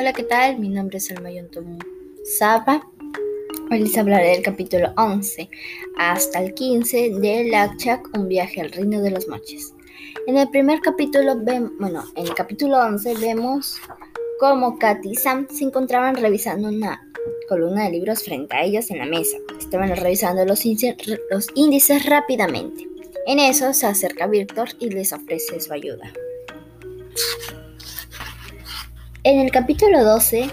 Hola, ¿qué tal? Mi nombre es Almayon Tomu Zapa. Hoy les hablaré del capítulo 11 hasta el 15 de Lakchak, un viaje al reino de los moches. En el primer capítulo, bueno, en el capítulo 11 vemos cómo Kat y Sam se encontraban revisando una columna de libros frente a ellos en la mesa. Estaban revisando los, los índices rápidamente. En eso se acerca Víctor y les ofrece su ayuda. En el capítulo 12,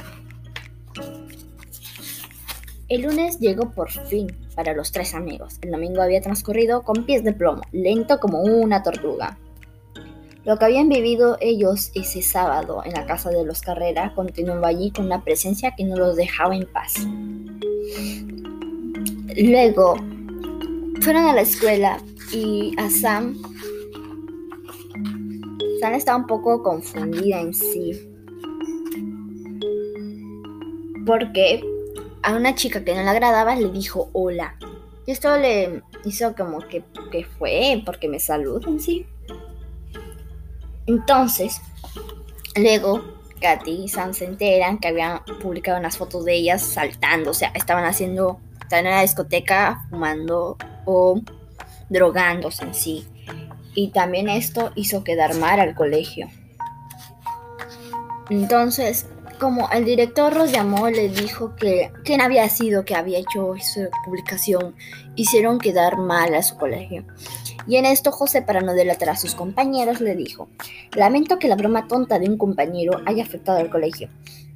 el lunes llegó por fin para los tres amigos. El domingo había transcurrido con pies de plomo, lento como una tortuga. Lo que habían vivido ellos ese sábado en la casa de los Carrera continuaba allí con una presencia que no los dejaba en paz. Luego fueron a la escuela y a Sam. Sam estaba un poco confundida en sí porque a una chica que no le agradaba le dijo hola. Y esto le hizo como que, que fue porque me saludan, sí. Entonces, luego Katy y Sam se enteran que habían publicado unas fotos de ellas saltando, o sea, estaban haciendo, estaban en la discoteca fumando o drogándose en sí. Y también esto hizo quedar mal al colegio. Entonces, como el director los llamó, le dijo que quién había sido que había hecho esa publicación, hicieron quedar mal a su colegio. Y en esto José, para no delatar a sus compañeros, le dijo, lamento que la broma tonta de un compañero haya afectado al colegio,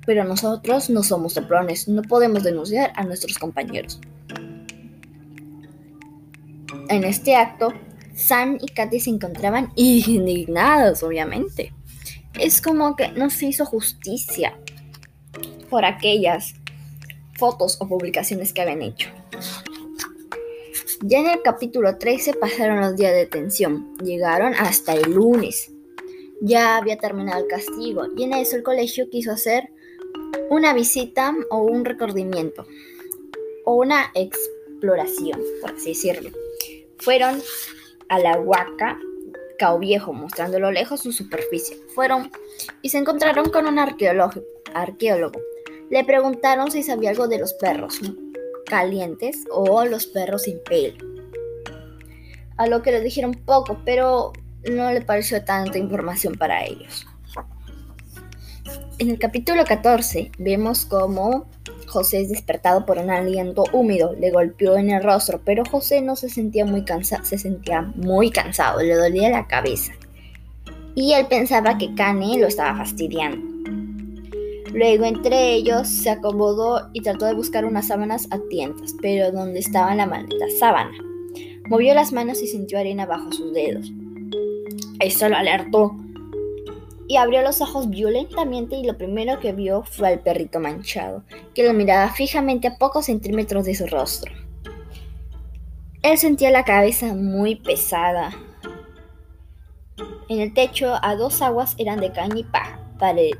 pero nosotros no somos soplones, no podemos denunciar a nuestros compañeros. En este acto, Sam y Katy se encontraban indignados, obviamente. Es como que no se hizo justicia por aquellas fotos o publicaciones que habían hecho. Ya en el capítulo 13 pasaron los días de detención, llegaron hasta el lunes. Ya había terminado el castigo y en eso el colegio quiso hacer una visita o un recordimiento o una exploración, por así decirlo. Fueron a la Huaca, Cao Viejo, mostrando a lo lejos su superficie. Fueron y se encontraron con un arqueólogo le preguntaron si sabía algo de los perros calientes o los perros sin pelo. A lo que le dijeron poco, pero no le pareció tanta información para ellos. En el capítulo 14 vemos cómo José es despertado por un aliento húmedo, le golpeó en el rostro, pero José no se sentía muy cansado, se sentía muy cansado, le dolía la cabeza. Y él pensaba que Kane lo estaba fastidiando. Luego entre ellos se acomodó y trató de buscar unas sábanas a tientas, pero donde estaba la maldita sábana. Movió las manos y sintió arena bajo sus dedos. Esto lo alertó y abrió los ojos violentamente y lo primero que vio fue al perrito manchado, que lo miraba fijamente a pocos centímetros de su rostro. Él sentía la cabeza muy pesada. En el techo a dos aguas eran de caña y paja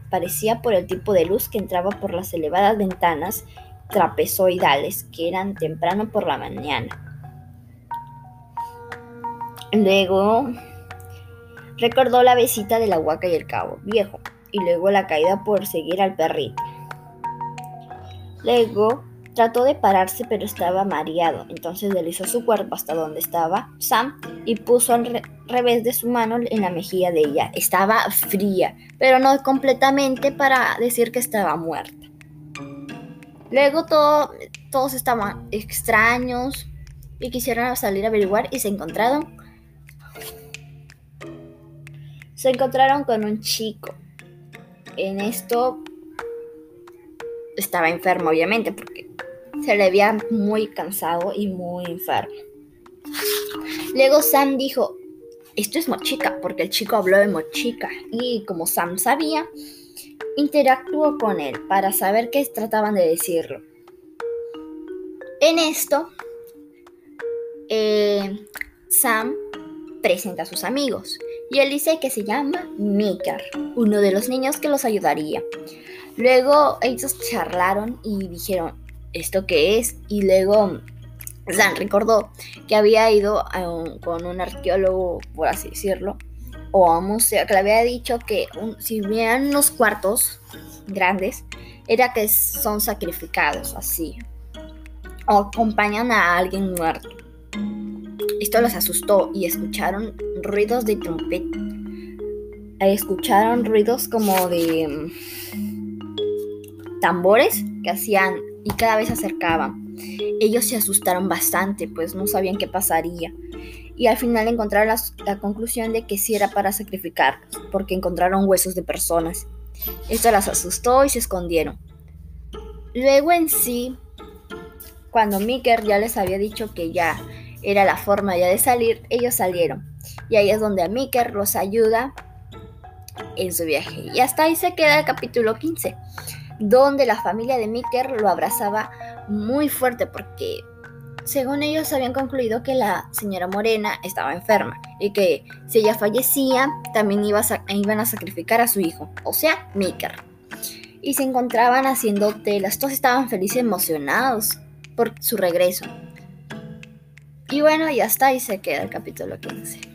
parecía por el tipo de luz que entraba por las elevadas ventanas trapezoidales que eran temprano por la mañana. Luego recordó la visita de la huaca y el cabo viejo, y luego la caída por seguir al perrito. Luego Trató de pararse pero estaba mareado, entonces deslizó su cuerpo hasta donde estaba Sam y puso al revés de su mano en la mejilla de ella. Estaba fría, pero no completamente para decir que estaba muerta. Luego todos estaban extraños y quisieron salir a averiguar y se encontraron se encontraron con un chico. En esto estaba enfermo, obviamente, porque se le veía muy cansado y muy enfermo. Luego Sam dijo, esto es Mochica, porque el chico habló de Mochica y como Sam sabía, interactuó con él para saber qué trataban de decirlo. En esto, eh, Sam presenta a sus amigos y él dice que se llama Mikar, uno de los niños que los ayudaría. Luego ellos charlaron y dijeron, ¿esto qué es? Y luego Sam recordó que había ido con un arqueólogo, por así decirlo, o a un museo, que le había dicho que si vean los cuartos grandes era que son sacrificados así o acompañan a alguien muerto. Esto los asustó y escucharon ruidos de trompeta. Escucharon ruidos como de mm, tambores que hacían y cada vez se acercaban. Ellos se asustaron bastante, pues no sabían qué pasaría. Y al final encontraron la, conclusión de que sí era para sacrificarlos, porque encontraron huesos de personas. Esto las asustó y se escondieron. Luego en sí, cuando Miker ya les había dicho que ya era la forma ya de salir, ellos salieron. Y ahí es donde Miker los ayuda en su viaje. Y hasta ahí se queda el capítulo 15, donde la familia de Miker lo abrazaba muy fuerte porque según ellos habían concluido que la señora Morena estaba enferma y que si ella fallecía también iba iban a sacrificar a su hijo, o sea, Miker. Y se encontraban haciendo telas, todos estaban felices emocionados por su regreso. Y bueno, ya está, y se queda el capítulo 15.